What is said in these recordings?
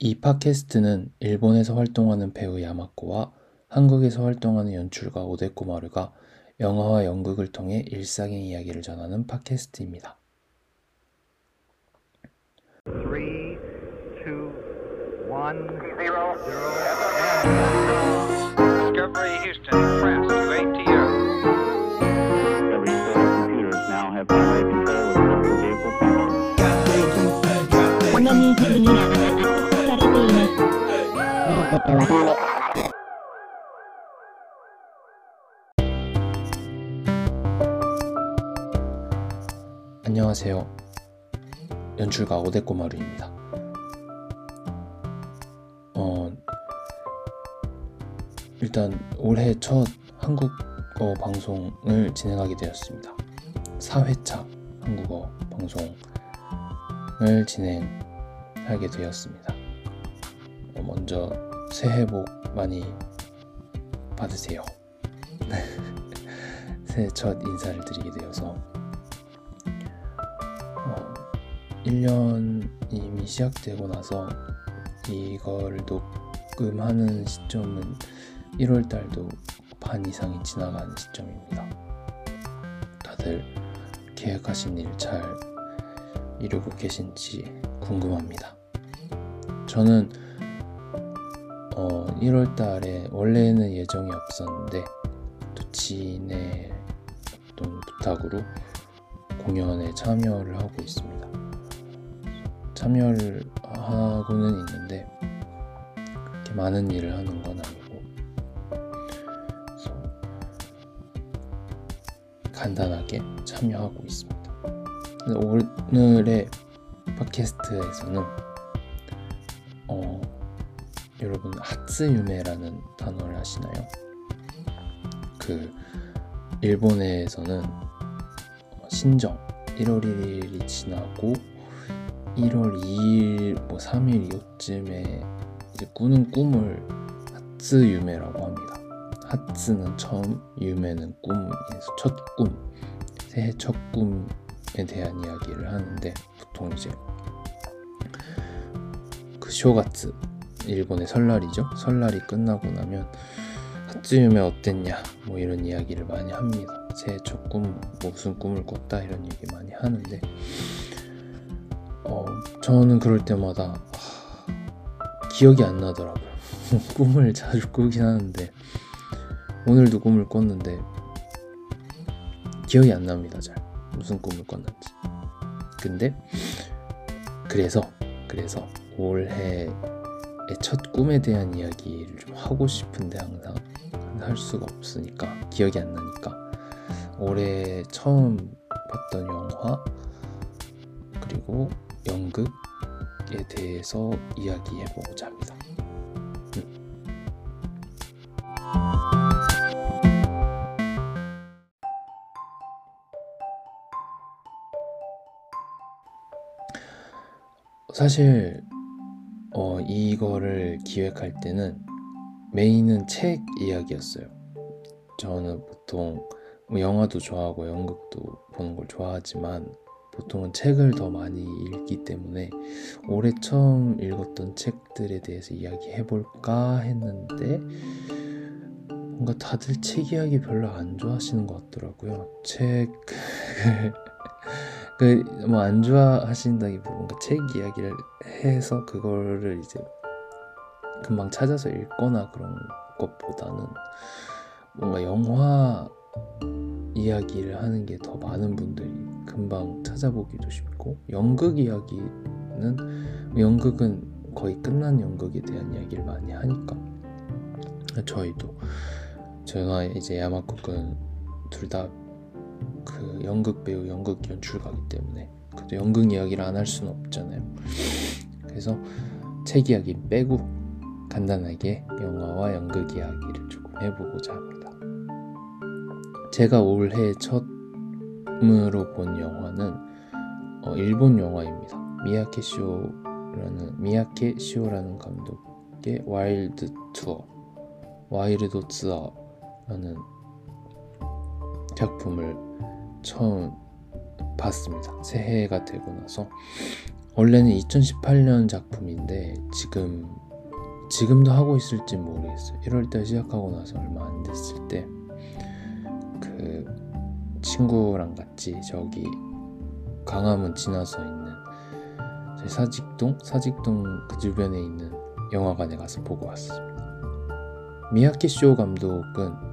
이 팟캐스트는 일본에서 활동하는 배우 야마코와 한국에서 활동하는 연출가 오데코 마루가 영화와 연극을 통해 일상의 이야기를 전하는 팟캐스트입니다. 3, 2, 1, 0, 0, Discovery Houston, press to ATO. Every set of computers now have primary control of local vehicle functions. 안녕하세요. 연출가 오데코마루입니다. 어, 일단 올해 첫 한국어 방송을 진행하게 되었습니다. 4회차 한국어 방송을 진행하게 되었습니다. 어, 먼저 새해 복 많이 받으세요. 새해 첫 인사를 드리게 되어서 1년 이미 시작되고 나서 이걸 녹음하는 시점은 1월 달도 반 이상이 지나간 시점입니다. 다들 계획하신 일 잘 이루고 계신지 궁금합니다. 저는 어, 1월 달에 원래는 예정이 없었는데 또 지인의 어떤 부탁으로 공연에 참여를 하고 있습니다. 참여를 하고는 있는데 그렇게 많은 일을 하는 건 아니고 간단하게 참여하고 있습니다. 오늘의 팟캐스트에서는 어, 여러분 하츠유메라는 단어를 아시나요? 그 일본에서는 신정 1월 1일이 지나고 1월 2일, 뭐 3일 이쯤에 이제 꾸는 꿈을 하츠 유메라고 합니다. 하츠는 처음, 유메는 꿈에서 첫 꿈, 새해 첫 꿈에 대한 이야기를 하는데 보통 이제 그 쇼가츠 일본의 설날이죠. 설날이 끝나고 나면 하츠유메 어땠냐 뭐 이런 이야기를 많이 합니다. 새해 첫 꿈, 무슨 꿈을 꿨다 이런 얘기 많이 하는데 어, 저는 그럴 때마다 하, 기억이 안 나더라고요. 꿈을 자주 꾸긴 하는데 오늘도 꿈을 꿨는데 기억이 안 납니다. 잘 무슨 꿈을 꿨는지. 근데 그래서 그래서 올해의 첫 꿈에 대한 이야기를 좀 하고 싶은데 항상 할 수가 없으니까 기억이 안 나니까 올해 처음 봤던 영화 그리고 연극에 대해서 이야기해 보고자 합니다. 음. 사실 어, 이거를 기획할 때는 메인은 책 이야기였어요. 저는 보통 뭐 영화도 좋아하고 연극도 보는 걸 좋아하지만 보통은 책을 더 많이 읽기 때문에 올해 처음 읽었던 책들에 대해서 이야기해 볼까 했는데 뭔가 다들 책 이야기 별로 안 좋아하시는 것 같더라고요. 책 그 뭐 안 좋아하신다기보다 뭔가 책 이야기를 해서 그거를 이제 금방 찾아서 읽거나 그런 것보다는 뭔가 영화 이야기를 하는 게 더 많은 분들이 금방 찾아보기도 쉽고 연극 이야기는 연극은 거의 끝난 연극에 대한 이야기를 많이 하니까 저희도 저와 이제 야마쿠 군 둘다 그 연극 배우, 연극 연출가기 때문에 그래도 연극 이야기를 안 할 수는 없잖아요. 그래서 책 이야기 빼고 간단하게 영화와 연극 이야기를 조금 해보고자 합니다. 제가 올해 첫으로 본 영화는 어, 일본 영화입니다. 미야케 쇼라는 미야케 쇼라는 감독의 Wild Tour, Wild Tour라는 작품을 처음 봤습니다. 새해가 되고 나서 원래는 2018년 작품인데 지금 지금도 하고 있을지 모르겠어요. 1월달 시작하고 나서 얼마 안 됐을 때 그 친구랑 같이 저기 강화문 지나서 있는 저희 사직동 사직동 그 주변에 있는 영화관에 가서 보고 왔습니다. 미야키 쇼 감독은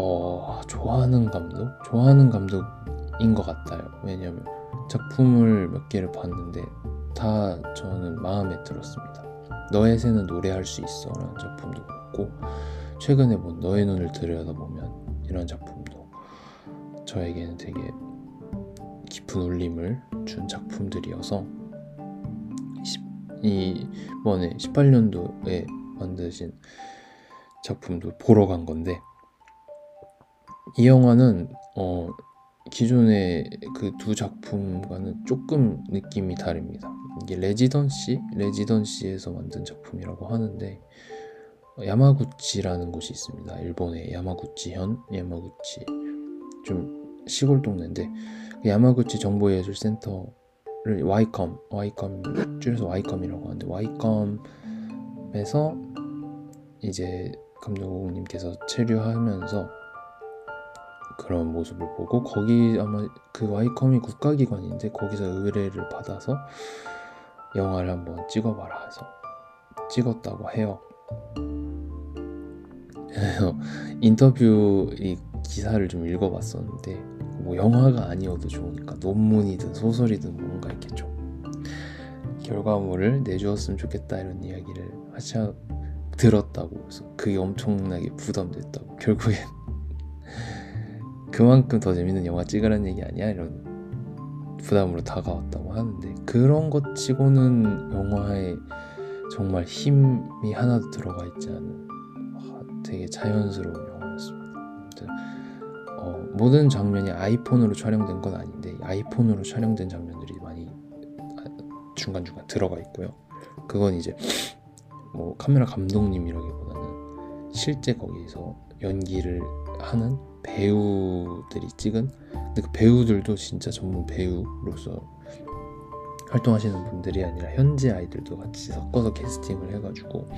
어 좋아하는 감독 좋아하는 감독인 것 같아요. 왜냐면 작품을 몇 개를 봤는데 다 저는 마음에 들었습니다. 너의 새는 노래할 수 있어 라는 작품도 봤고 최근에 본 너의 눈을 들여다보면 이런 작품도 저에게는 되게 깊은 울림을 준 작품들이어서 이번에 18년도에 만드신 작품도 보러 간 건데 이 영화는 어 기존의 그 두 작품과는 조금 느낌이 다릅니다. 이게 residency, residency에서 만든 작품이라고 하는데 야마구치라는 곳이 있습니다. 일본의 야마구치현, 야마구치 좀 시골 동네인데 그 야마구치 정보예술센터를 YCAM, YCAM 줄여서 YCAM이라고 하는데 YCAM에서 이제 감독님께서 체류하면서 그런 모습을 보고 거기 아마 그 와이컴이 국가기관인데 거기서 의뢰를 받아서 영화를 한번 찍어봐라 해서 찍었다고 해요. 인터뷰 이 기사를 좀 읽어봤었는데 뭐 영화가 아니어도 좋으니까 논문이든 소설이든 뭔가 이렇게 좀 결과물을 내주었으면 좋겠다 이런 이야기를 하셔 들었다고 그래서 그게 엄청나게 부담됐다고 결국엔 그만큼 더 재밌는 영화 찍으라는 얘기 아니야 이런 부담으로 다가왔다고 하는데 그런 것 치고는 영화에 정말 힘이 하나도 들어가 있지 않은 되게 자연스러운 영화였습니다. 어, 모든 장면이 아이폰으로 촬영된 건 아닌데 아이폰으로 촬영된 장면들이 많이 중간중간 들어가 있고요. 그건 이제 뭐 카메라 감독님이라기보다는 실제 거기서 연기를 하는 배우들이 찍은? 근데 그 배우들도 진짜 전문 배우로서 활동하시는 분들이 아니라 현지 아이들도 같이 섞어서 캐스팅을 해가지고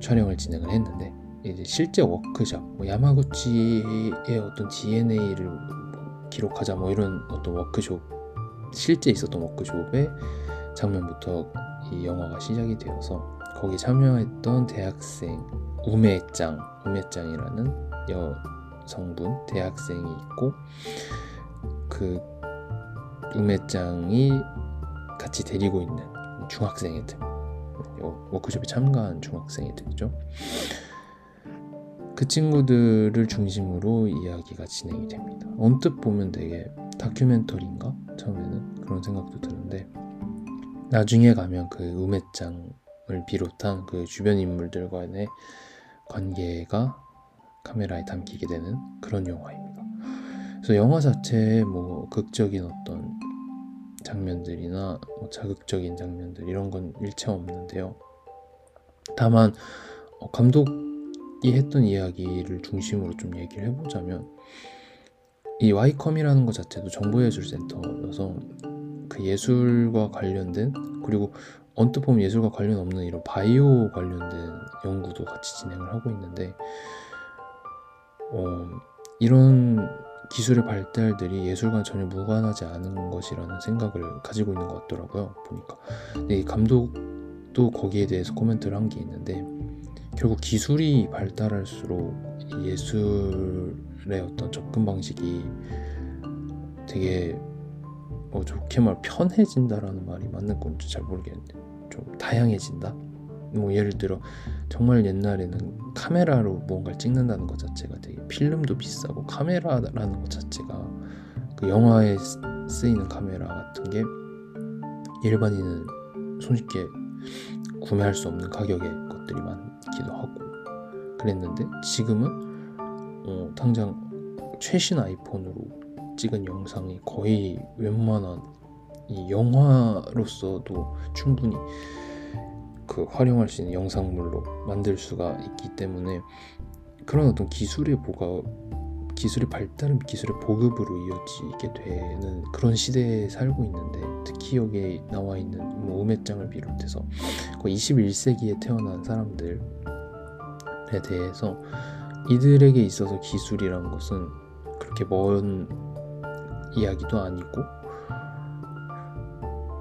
촬영을 진행을 했는데 이제 실제 워크샵 뭐 야마구치의 어떤 DNA를 뭐 기록하자 뭐 이런 어떤 워크숍 실제 있었던 워크숍의 장면부터 이 영화가 시작이 되어서 거기 참여했던 대학생 우메짱 우메짱이라는 여성분 대학생이 있고 그 우메짱이 같이 데리고 있는 중학생 애들 워크숍에 참가한 중학생 애들이죠. 그 친구들을 중심으로 이야기가 진행이 됩니다. 언뜻 보면 되게 다큐멘터리인가? 처음에는 그런 생각도 드는데 나중에 가면 그 우메짱을 비롯한 그 주변 인물들과의 관계가 카메라에 담기게 되는 그런 영화입니다. 그래서 영화 자체에 뭐 극적인 어떤 장면들이나 뭐 자극적인 장면들 이런 건 일체 없는데요. 다만 어, 감독이 했던 이야기를 중심으로 좀 얘기를 해보자면 이 와이컴이라는 것 자체도 정보예술센터여서 그 예술과 관련된 그리고 언뜻 보면 예술과 관련 없는 이런 바이오 관련된 연구도 같이 진행을 하고 있는데 어, 이런 기술의 발달들이 예술과 전혀 무관하지 않은 것이라는 생각을 가지고 있는 것 같더라고요. 보니까. 이 감독도 거기에 대해서 코멘트를 한 게 있는데 결국 기술이 발달할수록 예술의 어떤 접근 방식이 되게 뭐 좋게 말 편해진다라는 말이 맞는 건지 잘 모르겠는데 좀 다양해진다. 뭐 예를 들어 정말 옛날에는 카메라로 무언가를 찍는다는 것 자체가 되게 필름도 비싸고 카메라라는 것 자체가 그 영화에 쓰이는 카메라 같은 게 일반인은 손쉽게 구매할 수 없는 가격의 것들이 많기도 하고 그랬는데 지금은 어, 당장 최신 아이폰으로 찍은 영상이 거의 웬만한 이 영화로서도 충분히 그 활용할 수 있는 영상물로 만들 수가 있기 때문에 그런 어떤 기술의 보가 기술의 발달은 기술의 보급으로 이어지게 되는 그런 시대에 살고 있는데 특히 여기에 나와 있는 뭐 음해장을 비롯해서 거의 21세기에 태어난 사람들에 대해서 이들에게 있어서 기술이란 것은 그렇게 먼 이야기도 아니고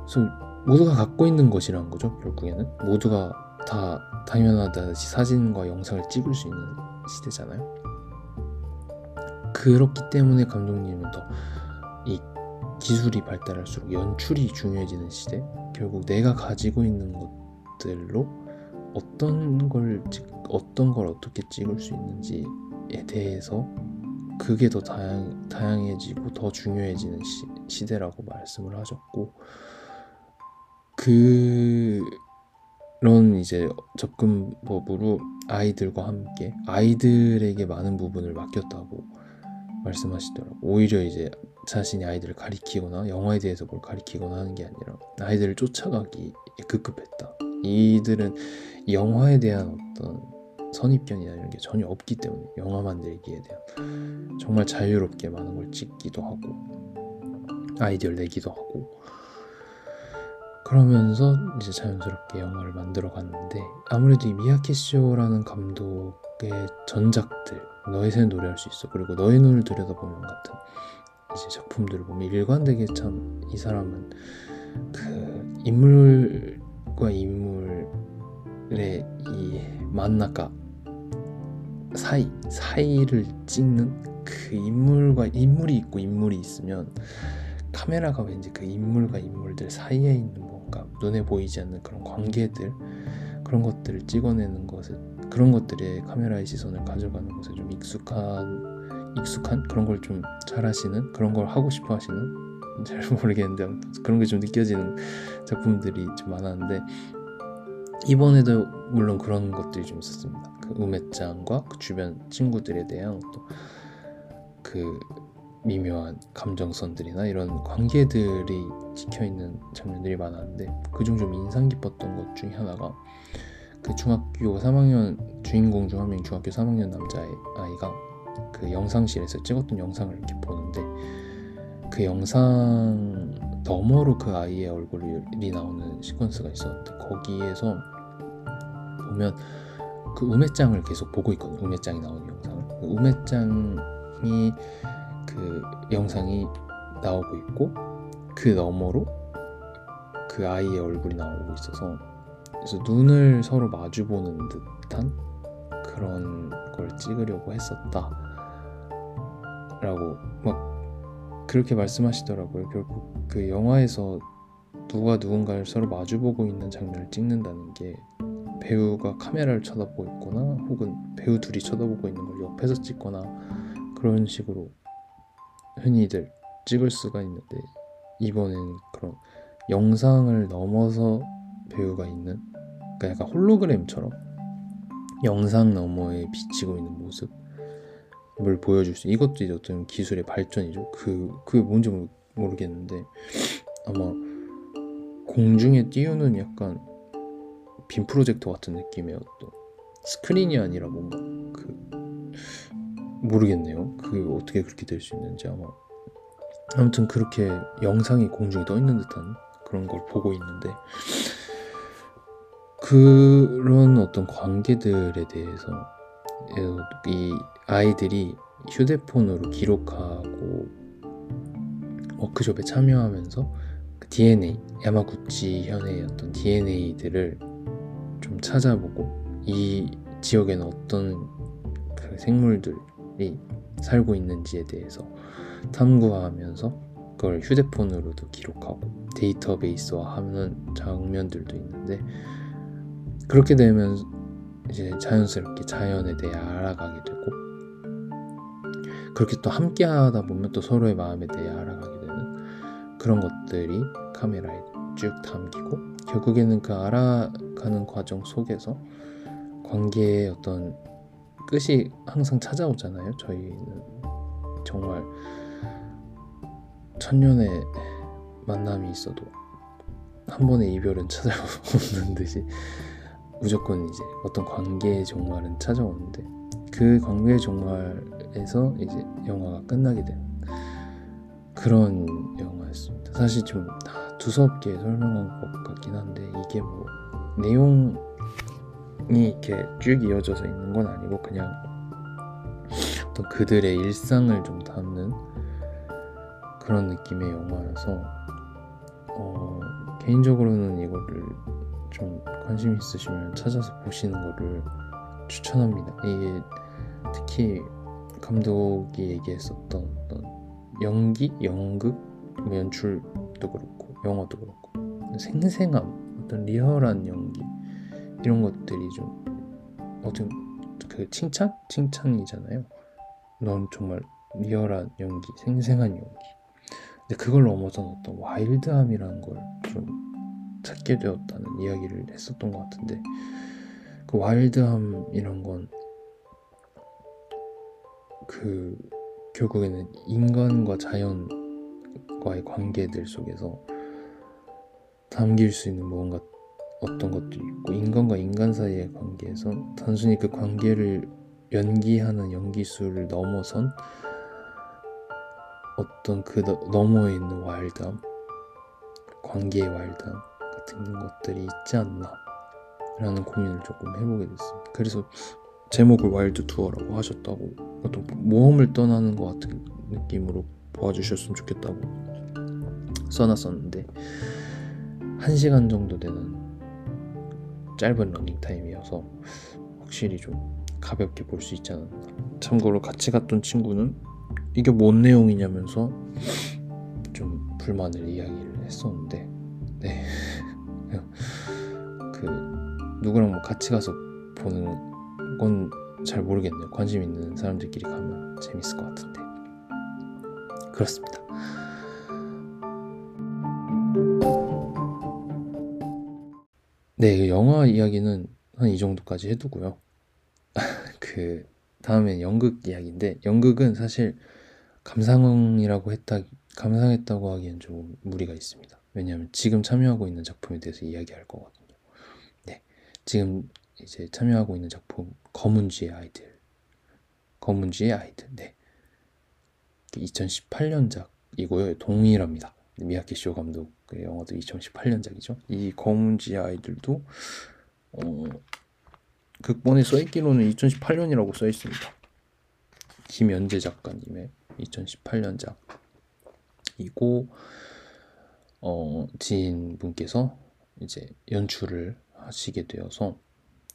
그래서 모두가 갖고 있는 것이란 거죠 결국에는? 모두가 다 당연하다시 사진과 영상을 찍을 수 있는 시대잖아요. 그렇기 때문에 감독님은 더 이 기술이 발달할수록 연출이 중요해지는 시대 결국 내가 가지고 있는 것들로 어떤 걸 찍, 어떤 걸 어떻게 찍을 수 있는지에 대해서 그게 더 다양, 다양해지고 더 중요해지는 시, 시대라고 말씀을 하셨고 그런 이제 접근법으로 아이들과 함께 아이들에게 많은 부분을 맡겼다고 말씀하시더라고. 오히려 이제 자신이 아이들을 가리키거나 영화에 대해서 뭘 가리키거나 하는 게 아니라 아이들을 쫓아가기 급급했다. 이들은 영화에 대한 어떤 선입견이나 이런 게 전혀 없기 때문에 영화 만들기에 대한 정말 자유롭게 많은 걸 찍기도 하고 아이디어를 내기도 하고 그러면서 이제 자연스럽게 영화를 만들어 갔는데 아무래도 이 미야케쇼라는 감독의 전작들 너의 새는 노래할 수 있어. 그리고 너의 눈을 들여다보면 같은 이제 작품들을 보면 일관되게 참 이 사람은 그 인물과 인물의 이 만나가 사이 사이를 찍는 그 인물과 인물이 있고 인물이 있으면 카메라가 왠지 그 인물과 인물들 사이에 있는 뭔가 눈에 보이지 않는 그런 관계들 그런 것들을 찍어내는 것에 그런 것들에 카메라의 시선을 가져가는 것에 좀 익숙한 익숙한 그런 걸 좀 잘하시는 그런 걸 하고 싶어 하시는 잘 모르겠는데 그런 게 좀 느껴지는 작품들이 좀 많았는데 이번에도 물론 그런 것들이 좀 있었습니다. 그 우매짱과 그 주변 친구들에 대한 또 그 미묘한 감정선들이나 이런 관계들이 찍혀 있는 장면들이 많았는데 그중 좀 인상 깊었던 것 중에 하나가 그 중학교 3학년 주인공 중 한 명 중학교 3학년 남자 아이가 그 영상실에서 찍었던 영상을 이렇게 보는데 그 영상 너머로 그 아이의 얼굴이 나오는 시퀀스가 있었는데 거기에서 보면 그 우매짱을 계속 보고 있거든요. 우매짱이 나오는 영상을. 그 우매짱이 그 영상이 나오고 있고 그 너머로 그 아이의 얼굴이 나오고 있어서 그래서 눈을 서로 마주보는 듯한 그런 걸 찍으려고 했었다 라고 막 그렇게 말씀하시더라고요. 결국 그 영화에서 누가 누군가를 서로 마주보고 있는 장면을 찍는다는 게 배우가 카메라를 쳐다보고 있거나 혹은 배우 둘이 쳐다보고 있는 걸 옆에서 찍거나 그런 식으로 흔히들 찍을 수가 있는데 이번엔 그런 영상을 넘어서 배우가 있는 그러니까 약간 홀로그램처럼 영상 너머에 비치고 있는 모습을 보여줄 수 이것도 이제 어떤 기술의 발전이죠. 그 그게 뭔지 모르겠는데 아마 공중에 띄우는 약간 빔 프로젝터 같은 느낌의 어떤 스크린이 아니라 뭔가 그 모르겠네요. 그 어떻게 그렇게 될 수 있는지 아마 아무튼 그렇게 영상이 공중에 떠 있는 듯한 그런 걸 보고 있는데 그런 어떤 관계들에 대해서 이 아이들이 휴대폰으로 기록하고 워크숍에 참여하면서 그 DNA 야마구치 현의 어떤 DNA들을 좀 찾아보고 이 지역에는 어떤 그 생물들 이 살고 있는지에 대해서 탐구하면서 그걸 휴대폰으로도 기록하고 데이터베이스화 하는 장면들도 있는데 그렇게 되면 이제 자연스럽게 자연에 대해 알아가게 되고 그렇게 또 함께 하다 보면 또 서로의 마음에 대해 알아가게 되는 그런 것들이 카메라에 쭉 담기고 결국에는 그 알아가는 과정 속에서 관계의 어떤 끝이 항상 찾아오잖아요. 저희는 정말 천년의 만남이 있어도 한 번의 이별은 찾아오는 듯이 무조건 이제 어떤 관계의 종말은 찾아오는데 그 관계의 종말을 에서 이제 영화가 끝나게 되는 그런 영화였습니다. 사실 좀 두섭게 설명한 것 같긴 한데 이게 뭐 내용 이 이렇게 쭉 이어져서 있는 건 아니고 그냥 어떤 그들의 일상을 좀 담는 그런 느낌의 영화라서 어, 개인적으로는 이거를 좀 관심 있으시면 찾아서 보시는 거를 추천합니다. 이게 특히 감독이 얘기했었던 어떤 연기, 연극, 뭐 연출도 그렇고 영화도 그렇고 생생함, 어떤 리얼한 연기 이런 것들이 좀 어떤 그 칭찬? 칭찬이잖아요. 넌 정말 리얼한 연기, 생생한 연기. 근데 그걸 넘어선 어떤 와일드함이라는 걸 좀 찾게 되었다는 이야기를 했었던 것 같은데 그 와일드함 이런 건그 결국에는 인간과 자연과의 관계들 속에서 담길 수 있는 무언가 어떤 것도 있고 인간과 인간 사이의 관계에서 단순히 그 관계를 연기하는 연기술을 넘어선 어떤 그 너머에 있는 wild함 관계의 wild함 같은 것들이 있지 않나 라는 고민을 조금 해보게 됐습니다. 그래서 제목을 Wild Tour라고 하셨다고 어떤 모험을 떠나는 것 같은 느낌으로 보아주셨으면 좋겠다고 써놨었는데 1시간 정도 되는 짧은 러닝타임이어서 확실히 좀 가볍게 볼 수 있지 않았나 참고로 같이 갔던 친구는 이게 뭔 내용이냐면서 좀 불만을 이야기를 했었는데 네. 그 누구랑 뭐 같이 가서 보는 건 잘 모르겠네요. 관심 있는 사람들끼리 가면 재밌을 것 같은데 그렇습니다. 네, 그 영화 이야기는 한 이 정도까지 해두고요. 그 다음엔 연극 이야기인데 연극은 사실 감상이라고 했다 감상했다고 하기엔 좀 무리가 있습니다. 왜냐하면 지금 참여하고 있는 작품에 대해서 이야기할 거거든요. 네, 지금 이제 참여하고 있는 작품 검은쥐의 아이들, 검은쥐의 아이들. 네, 2018년작이고요. 동일합니다. 미야키 쇼 감독 의 영화도 2018년작이죠. 이 검은쥐의 아이들도 어, 극본에 써있기로는 2018년이라고 써있습니다. 김연재 작가님의 2018년작이고 어, 지인분께서 이제 연출을 하시게 되어서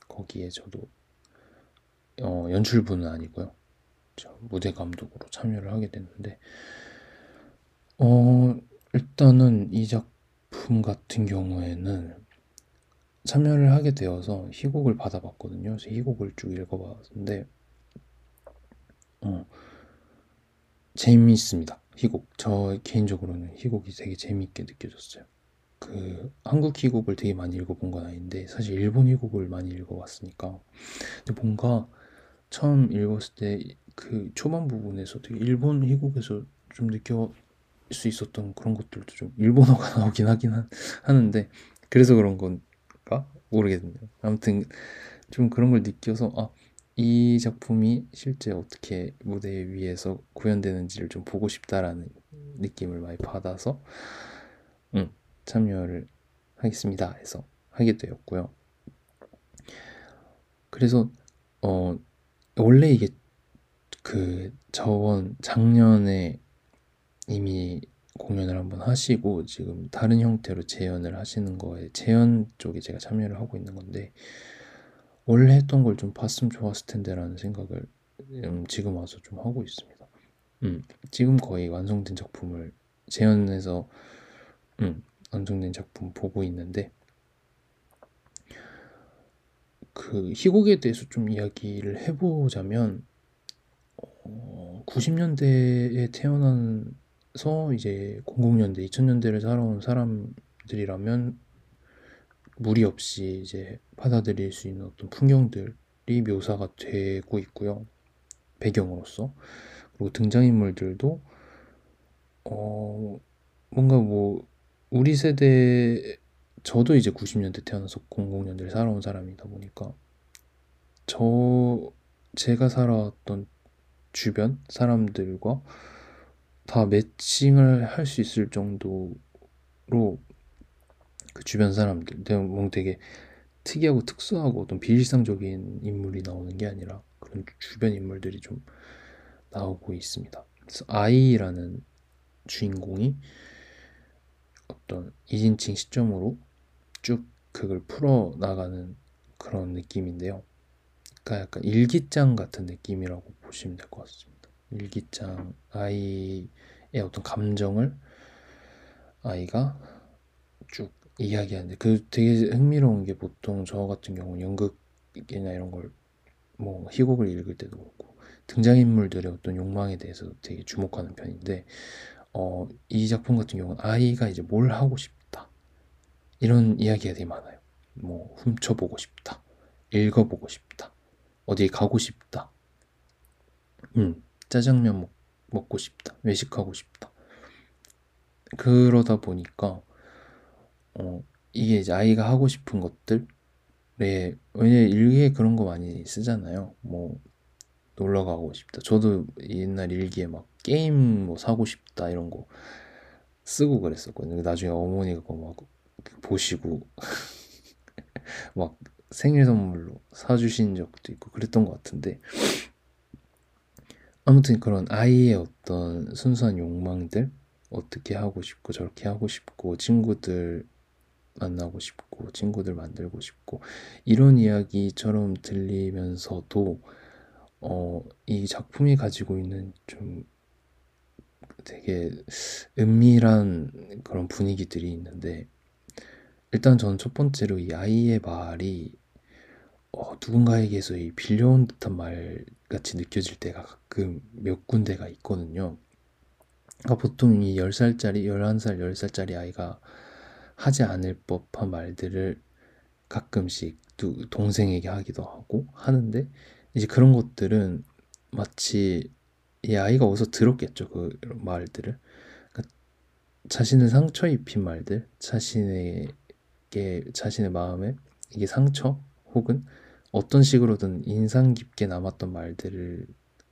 거기에 저도 어, 연출부는 아니고요. 저 무대 감독으로 참여를 하게 됐는데 어, 일단은 이 작품 같은 경우에는 참여를 하게 되어서 희곡을 받아봤거든요. 그래서 희곡을 쭉 읽어봤는데 어, 재미있습니다. 희곡. 저 개인적으로는 희곡이 되게 재미있게 느껴졌어요. 그 한국 희곡을 되게 많이 읽어본 건 아닌데 사실 일본 희곡을 많이 읽어봤으니까 근데 뭔가 처음 읽었을 때 그 초반 부분에서 되게 일본 희곡에서 좀 느껴 수 있었던 그런 것들도 좀 일본어가 나오긴 하긴 하, 하는데 그래서 그런 건가 모르겠네요. 아무튼 좀 그런 걸 느껴서 아 이 작품이 실제 어떻게 무대 위에서 구현되는지를 좀 보고 싶다라는 느낌을 많이 받아서 음, 참여를 하겠습니다 해서 하게 되었고요. 그래서 어 원래 이게 그 저번 작년에 이미 공연을 한번 하시고 지금 다른 형태로 재연을 하시는 거에 재연 쪽에 제가 참여를 하고 있는 건데 원래 했던 걸 좀 봤으면 좋았을 텐데라는 생각을 음, 지금 와서 좀 하고 있습니다. 음, 지금 거의 완성된 작품을 재연해서 음, 완성된 작품 보고 있는데 그 희곡에 대해서 좀 이야기를 해보자면 어, 90년대에 태어나 서 이제 00년대, 2000년대를 살아온 사람들이라면 무리 없이 이제 받아들일 수 있는 어떤 풍경들이 묘사가 되고 있고요. 배경으로서. 그리고 등장인물들도 어 뭔가 뭐 우리 세대 저도 이제 90년대 태어나서 00년대를 살아온 사람이다 보니까 저 제가 살아왔던 주변 사람들과 다 매칭을 할 수 있을 정도로 그 주변 사람들 뭔가 되게 특이하고 특수하고 어떤 비일상적인 인물이 나오는 게 아니라 그런 주변 인물들이 좀 나오고 있습니다. 그래서 아이라는 주인공이 어떤 2인칭 시점으로 쭉 그걸 풀어 나가는 그런 느낌인데요. 그러니까 약간 일기장 같은 느낌이라고 보시면 될 것 같습니다. 일기장 아이의 어떤 감정을 아이가 쭉 이야기하는데 그 되게 흥미로운 게 보통 저 같은 경우는 연극이나 이런 걸 뭐 희곡을 읽을 때도 그렇고 등장인물들의 어떤 욕망에 대해서 되게 주목하는 편인데 어, 이 작품 같은 경우는 아이가 이제 뭘 하고 싶다. 이런 이야기가 되게 많아요. 뭐 훔쳐보고 싶다, 읽어보고 싶다, 어디 가고 싶다, 음 짜장면 먹, 먹고 싶다, 외식하고 싶다. 그러다 보니까 어, 이게 이제 아이가 하고 싶은 것들 네, 왜냐 일기에 그런 거 많이 쓰잖아요. 뭐 놀러 가고 싶다. 저도 옛날 일기에 막 게임 뭐 사고 싶다 이런 거 쓰고 그랬었거든요. 나중에 어머니가 막 보시고 막 생일 선물로 사주신 적도 있고 그랬던 것 같은데 아무튼 그런 아이의 어떤 순수한 욕망들? 어떻게 하고 싶고 저렇게 하고 싶고 친구들 만나고 싶고 친구들 만들고 싶고. 이런 이야기처럼 들리면서도 어, 이 작품이 가지고 있는 좀 되게 은밀한 그런 분위기들이 있는데 일단 저는 첫 번째로 이 아이의 말이 어, 누군가에게서 이 빌려온 듯한 말 같이 느껴질 때가 가끔 몇 군데가 있거든요. 그러니까 보통 이 10살짜리, 11살, 10살짜리 아이가 하지 않을 법한 말들을 가끔씩 동생에게 하기도 하고 하는데 이제 그런 것들은 마치 이 아이가 어디서 들었겠죠 그 말들을 그러니까 자신을 상처 입힌 말들 자신에게 자신의 마음에 이게 상처 혹은 어떤 식으로든 인상 깊게 남았던 말들을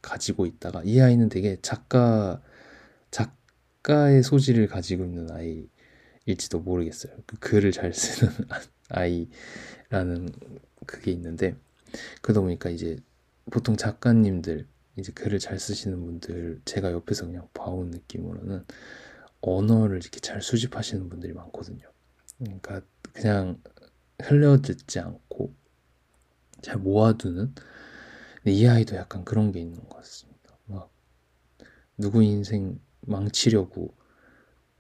가지고 있다가 이 아이는 되게 작가 작가의 소질을 가지고 있는 아이 일지도 모르겠어요. 그 글을 잘 쓰는 아이라는 그게 있는데 그러다 보니까 이제 보통 작가님들 이제 글을 잘 쓰시는 분들 제가 옆에서 그냥 봐온 느낌으로는 언어를 이렇게 잘 수집하시는 분들이 많거든요. 그러니까 그냥 흘려듣지 않고 잘 모아두는 이 아이도 약간 그런 게 있는 것 같습니다. 막 누구 인생 망치려고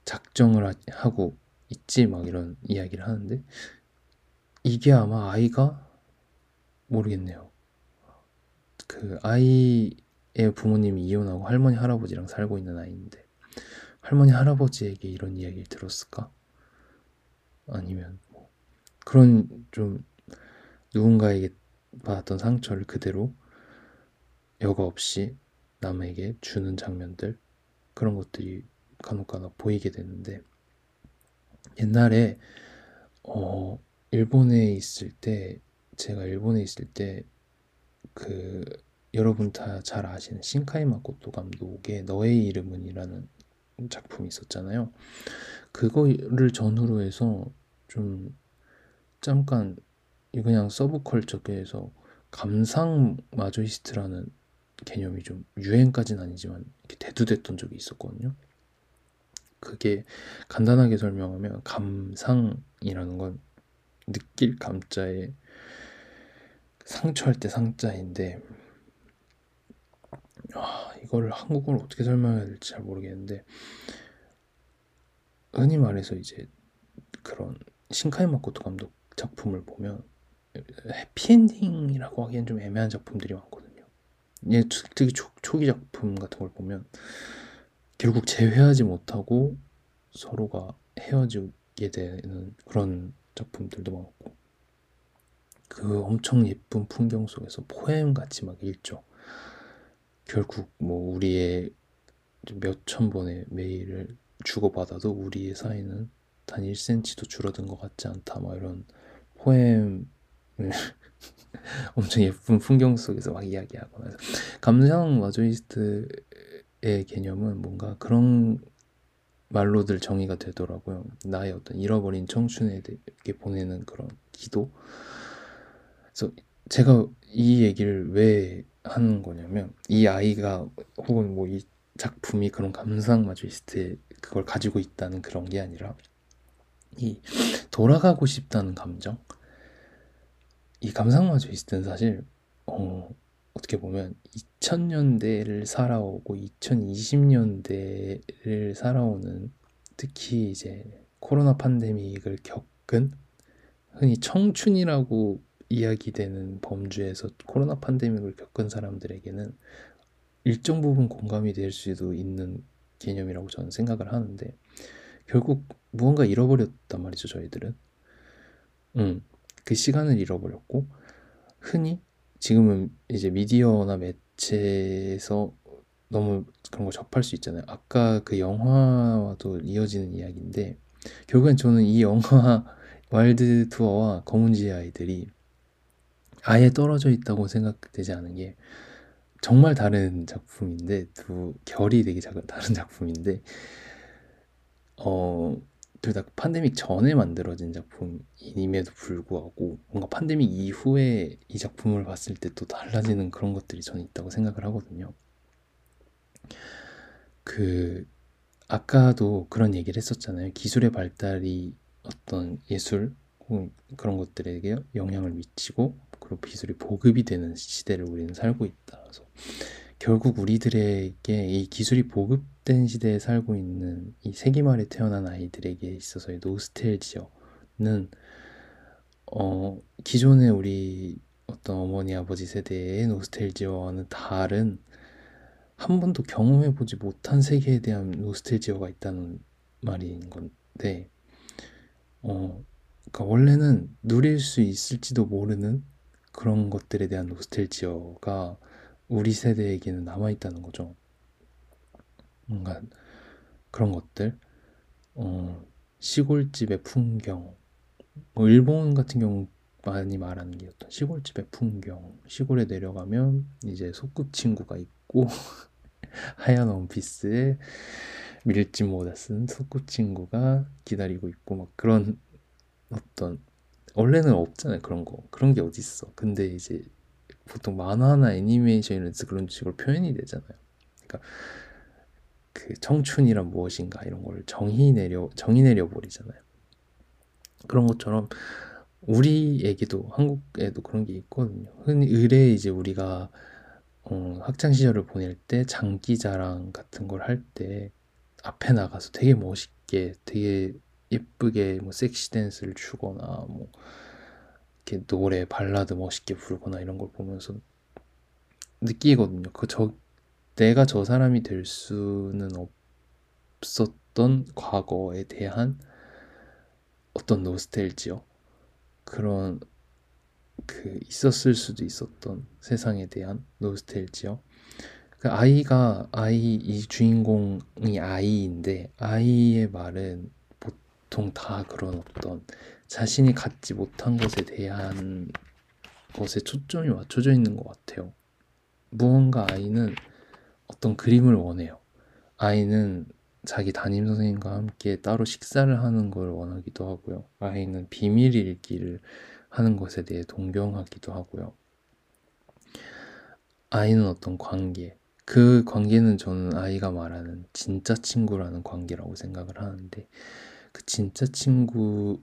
작정을 하고 있지 막 이런 이야기를 하는데 이게 아마 아이가 모르겠네요. 그 아이의 부모님이 이혼하고 할머니 할아버지랑 살고 있는 아이인데 할머니 할아버지에게 이런 이야기를 들었을까? 아니면 뭐 그런 좀 누군가에게 받았던 상처를 그대로 여과 없이 남에게 주는 장면들 그런 것들이 간혹간혹 보이게 되는데 옛날에 어 일본에 있을 때 제가 일본에 있을 때 그 여러분 다 잘 아시는 신카이 마코토 감독의 너의 이름은이라는 작품이 있었잖아요. 그거를 전후로 해서 좀 잠깐 그냥 서브컬처계에서 감상 마조이스트라는 개념이 좀 유행까지는 아니지만 대두됐던 적이 있었거든요. 그게 간단하게 설명하면 감상이라는 건 느낄 감자에 상처할 때 상자인데 아, 이걸 한국어로 어떻게 설명해야 될지 잘 모르겠는데 흔히 말해서 이제 그런 신카이 마코토 감독 작품을 보면 해피엔딩이라고 하기엔 좀 애매한 작품들이 많거든요. 예, 특히 초, 초기 작품 같은 걸 보면 결국 재회하지 못하고 서로가 헤어지게 되는 그런 작품들도 많고 그 엄청 예쁜 풍경 속에서 포엠 같이 막 읽죠. 결국 뭐 우리의 몇천 번의 메일을 주고받아도 우리의 사이는 단 1cm도 줄어든 것 같지 않다. 막 이런 포엠 엄청 예쁜 풍경 속에서 막 이야기하고 해서 감상 마조이스트의 개념은 뭔가 그런 말로들 정의가 되더라고요. 나의 어떤 잃어버린 청춘에게 보내는 그런 기도. 그래서 제가 이 얘기를 왜 하는 거냐면 이 아이가 혹은 뭐 이 작품이 그런 감상 마조이스트의 그걸 가지고 있다는 그런 게 아니라 이 돌아가고 싶다는 감정 이 감상 마조이스트는 사실 어, 어떻게 보면 2000년대를 살아오고 2020년대를 살아오는 특히 이제 코로나 팬데믹을 겪은 흔히 청춘이라고 이야기되는 범주에서 코로나 팬데믹을 겪은 사람들에게는 일정 부분 공감이 될 수도 있는 개념이라고 저는 생각을 하는데 결국 무언가 잃어버렸단 말이죠 저희들은. 음, 그 시간을 잃어버렸고 흔히 지금은 이제 미디어나 매체에서 너무 그런 걸 접할 수 있잖아요. 아까 그 영화와도 이어지는 이야기인데 결국엔 저는 이 영화 Wild Tour와 검은지 아이들이 아예 떨어져 있다고 생각되지 않은 게 정말 다른 작품인데 두 결이 되게 다른 작품인데 어 둘 다 팬데믹 전에 만들어진 작품임에도 불구하고 뭔가 팬데믹 이후에 이 작품을 봤을 때 또 달라지는 그런 것들이 저는 있다고 생각을 하거든요. 그 아까도 그런 얘기를 했었잖아요. 기술의 발달이 어떤 예술 그런 것들에게 영향을 미치고 그리고 기술이 보급이 되는 시대를 우리는 살고 있다. 그래서 결국 우리들에게 이 기술이 보급 된 시대에 살고 있는 이 세기 말에 태어난 아이들에게 있어서의 노스텔지어는 어, 기존의 우리 어떤 어머니 아버지 세대의 노스텔지어와는 다른 한 번도 경험해보지 못한 세계에 대한 노스텔지어가 있다는 말인 건데 어, 그러니까 원래는 누릴 수 있을지도 모르는 그런 것들에 대한 노스텔지어가 우리 세대에게는 남아있다는 거죠. 뭔가 그런 것들, 어, 시골집의 풍경, 뭐 일본 같은 경우 많이 말하는 게 어떤 시골집의 풍경, 시골에 내려가면 이제 소꿉친구가 있고 하얀 원피스에 밀짚 모자 쓴 소꿉친구가 기다리고 있고 막 그런 어떤 원래는 없잖아요 그런 거. 그런 게 어딨어. 근데 이제 보통 만화나 애니메이션에서 그런 식으로 표현이 되잖아요. 그러니까 그 청춘이란 무엇인가 이런 걸 정의 내려 정의 내려 버리잖아요. 그런 것처럼 우리에게도 한국에도 그런 게 있거든요. 흔히 의뢰 이제 우리가 어, 학창 시절을 보낼 때 장기자랑 같은 걸 할 때 앞에 나가서 되게 멋있게 되게 예쁘게 뭐 섹시 댄스를 추거나 뭐 이렇게 노래 발라드 멋있게 부르거나 이런 걸 보면서 느끼거든요. 그 저 내가 저 사람이 될 수는 없었던 과거에 대한 어떤 노스텔지어 그런 그 있었을 수도 있었던 세상에 대한 노스텔지어 그 아이가 아이 이 주인공이 아이인데 아이의 말은 보통 다 그런 어떤 자신이 갖지 못한 것에 대한 것에 초점이 맞춰져 있는 것 같아요. 무언가 아이는 어떤 그림을 원해요. 아이는 자기 담임 선생님과 함께 따로 식사를 하는 걸 원하기도 하고요. 아이는 비밀 읽기를 하는 것에 대해 동경하기도 하고요. 아이는 어떤 관계, 그 관계는 저는 아이가 말하는 진짜 친구라는 관계라고 생각을 하는데, 그 진짜 친구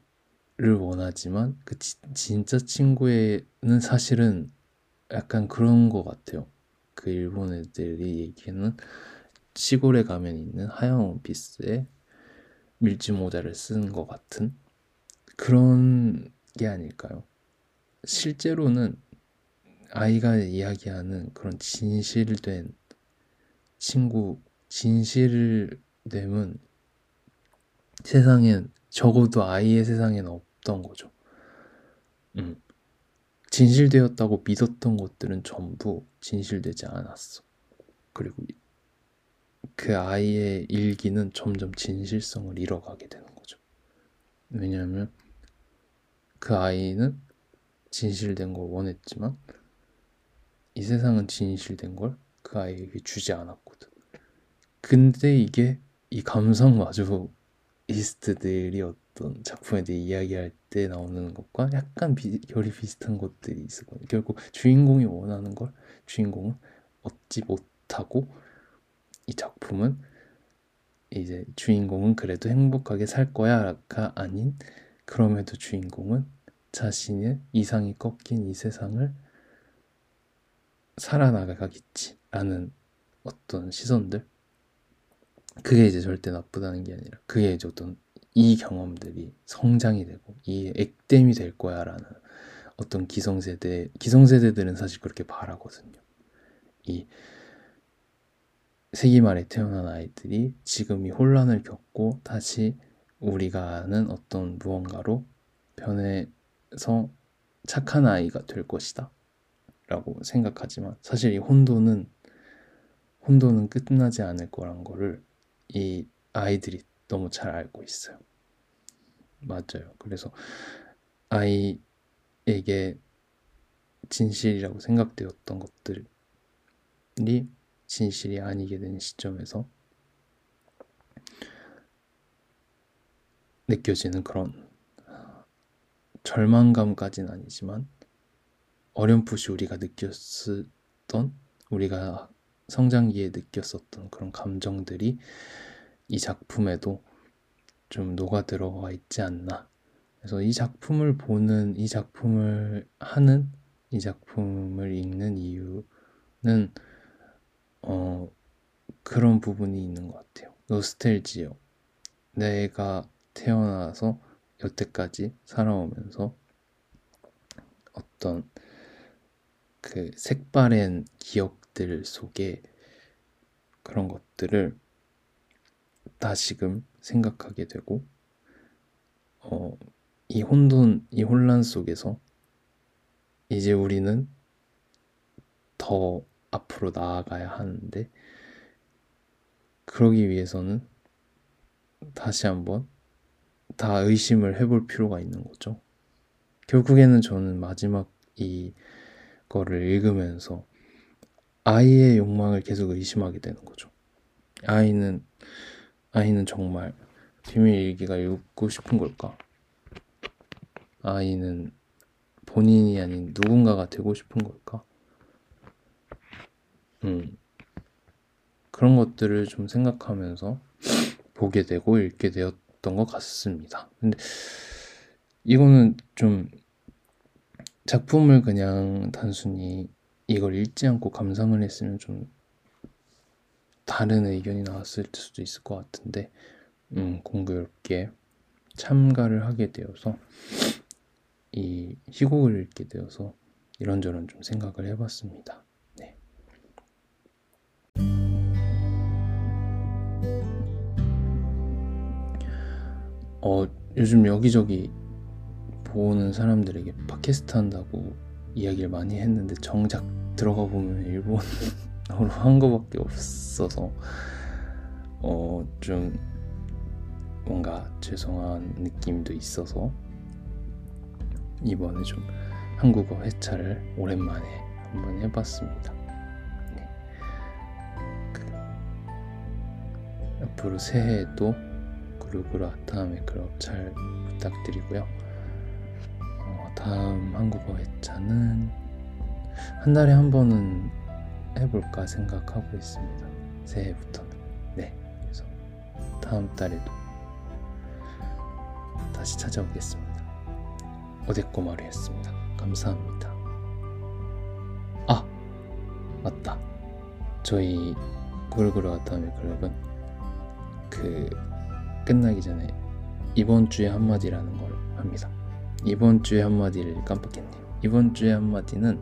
를 원하지만 그 지, 진짜 친구에는 사실은 약간 그런 것 같아요. 그 일본 애들이 얘기하는 시골에 가면 있는 하얀 원피스에 밀짚 모자를 쓰는 것 같은 그런 게 아닐까요? 실제로는 아이가 이야기하는 그런 진실된 친구, 진실됨은 세상엔 적어도 아이의 세상엔 없 없던 거죠. 음. 진실되었다고 믿었던 것들은 전부 진실되지 않았어. 그리고 그 아이의 일기는 점점 진실성을 잃어가게 되는 거죠. 왜냐하면 그 아이는 진실된 걸 원했지만 이 세상은 진실된 걸 그 아이에게 주지 않았거든. 근데 이게 이 감성마저 이스트들이 어떤 작품에 대해 이야기할 때 나오는 것과 약간 비, 결이 비슷한 것들이 있었거든요. 결국 주인공이 원하는 걸 주인공은 얻지 못하고 이 작품은 이제 주인공은 그래도 행복하게 살 거야가 아닌 그럼에도 주인공은 자신의 이상이 꺾인 이 세상을 살아나가겠지라는 어떤 시선들 그게 이제 절대 나쁘다는 게 아니라 그게 이제 어떤 이 경험들이 성장이 되고 이 액땜이 될 거야라는 어떤 기성세대 기성세대들은 사실 그렇게 바라거든요. 이 세기 말에 태어난 아이들이 지금 이 혼란을 겪고 다시 우리가 아는 어떤 무언가로 변해서 착한 아이가 될 것이다. 라고 생각하지만 사실 이 혼돈은 혼돈은 끝나지 않을 거란 거를 이 아이들이 너무 잘 알고 있어요. 맞아요. 그래서 아이에게 진실이라고 생각되었던 것들이 진실이 아니게 된 시점에서 느껴지는 그런 절망감까지는 아니지만 어렴풋이 우리가 느꼈었던 우리가 성장기에 느꼈었던 그런 감정들이 이 작품에도 좀 녹아 들어가 있지 않나. 그래서 이 작품을 보는, 이 작품을 하는, 이 작품을 읽는 이유는, 어, 그런 부분이 있는 것 같아요. 노스텔지요. 내가 태어나서 여태까지 살아오면서 어떤 그 색바랜 기억들 속에 그런 것들을 다시금 생각하게 되고 어, 이 혼돈, 이 혼란 속에서 이제 우리는 더 앞으로 나아가야 하는데 그러기 위해서는 다시 한번 다 의심을 해볼 필요가 있는 거죠. 결국에는 저는 마지막 이 거를 읽으면서 아이의 욕망을 계속 의심하게 되는 거죠. 아이는 아이는 정말 비밀 일기가 읽고 싶은 걸까? 아이는 본인이 아닌 누군가가 되고 싶은 걸까? 음. 그런 것들을 좀 생각하면서 보게 되고 읽게 되었던 것 같습니다. 근데 이거는 좀 작품을 그냥 단순히 이걸 읽지 않고 감상을 했으면 좀 다른 의견이 나왔을 수도 있을 것 같은데 음, 공교롭게 참가를 하게 되어서 이 희곡을 읽게 되어서 이런저런 좀 생각을 해봤습니다. 네. 어, 요즘 여기저기 보는 사람들에게 팟캐스트 한다고 이야기를 많이 했는데 정작 들어가 보면 일본 어로 한 거밖에 없어서 어 좀 뭔가 죄송한 느낌도 있어서 이번에 좀 한국어 회차를 오랜만에 한번 해봤습니다. 네. 그, 앞으로 새해에도 그루그루 아타함의 클럽 잘 부탁드리고요. 다음 한국어 회차는 한 달에 한 번은 해볼까 생각하고 있습니다. 새해부터는. 네. 그래서 다음 달에도 다시 찾아오겠습니다. 오데꼬마루였습니다. 감사합니다. 아! 맞다. 저희 구글구글 아타미 클럽은 그 끝나기 전에 이번 주에 한마디라는 걸 합니다. 이번 주에 한마디를 깜빡했네요. 이번 주에 한마디는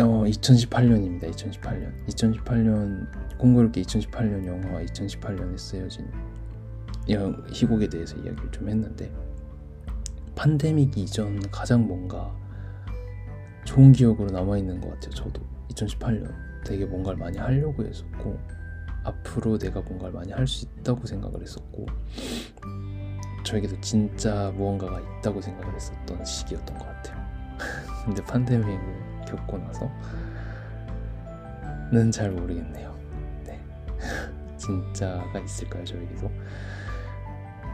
어, 2018년입니다. 2018년. 2018년 공교롭게 2018년 영화와 2018년에 쓰여진 희곡에 대해서 이야기를 좀 했는데 팬데믹 이전 가장 뭔가 좋은 기억으로 남아있는 것 같아요. 저도 2018년 되게 뭔가를 많이 하려고 했었고 앞으로 내가 뭔가를 많이 할 수 있다고 생각을 했었고 저에게도 진짜 무언가가 있다고 생각을 했었던 시기였던 것 같아요. 근데 팬데믹을 겪고 나서는 잘 모르겠네요. 네. 진짜가 있을까요, 저에게도?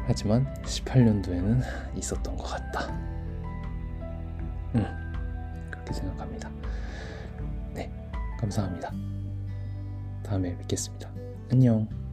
하지만 18년도에는 있었던 것 같다. 음, 그렇게 생각합니다. 네, 감사합니다. 다음에 뵙겠습니다. 안녕.